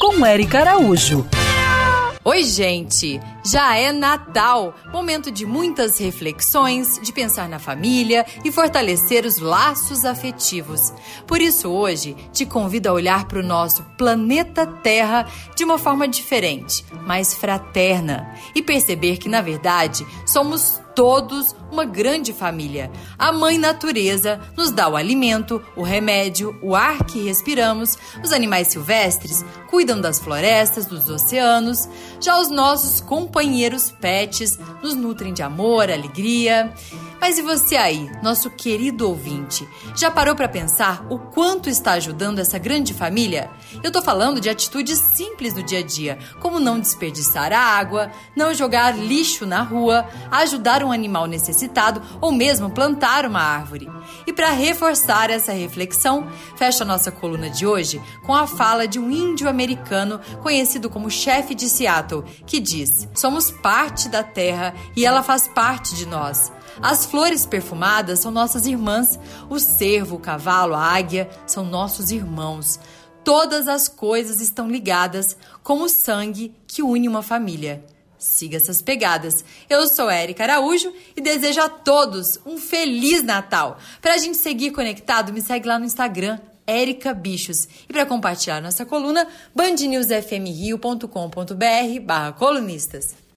com Érica Araújo. Oi, gente! Já é Natal, momento de muitas reflexões, de pensar na família e fortalecer os laços afetivos. Por isso, hoje, te convido a olhar para o nosso planeta Terra de uma forma diferente, mais fraterna, e perceber que, na verdade, somos todos uma grande família. A Mãe Natureza nos dá o alimento, o remédio, o ar que respiramos, os animais silvestres cuidam das florestas, dos oceanos, já os nossos companheiros pets nos nutrem de amor, alegria. Mas e você aí, nosso querido ouvinte? Já parou para pensar o quanto está ajudando essa grande família? Eu tô falando de atitudes simples do dia a dia, como não desperdiçar a água, não jogar lixo na rua, ajudar um animal necessitado ou mesmo plantar uma árvore. E para reforçar essa reflexão, fecha a nossa coluna de hoje com a fala de um índio americano conhecido como chefe de Seattle, que diz: Somos parte da terra e ela faz parte de nós. As flores perfumadas são nossas irmãs, o cervo, o cavalo, a águia são nossos irmãos. Todas as coisas estão ligadas como o sangue que une uma família. Siga essas pegadas. Eu sou Érica Araújo e desejo a todos um feliz Natal. Para a gente seguir conectado, me segue lá no Instagram, Érica Bichos. E para compartilhar nossa coluna, bandnewsfmrio.com.br barra colunistas.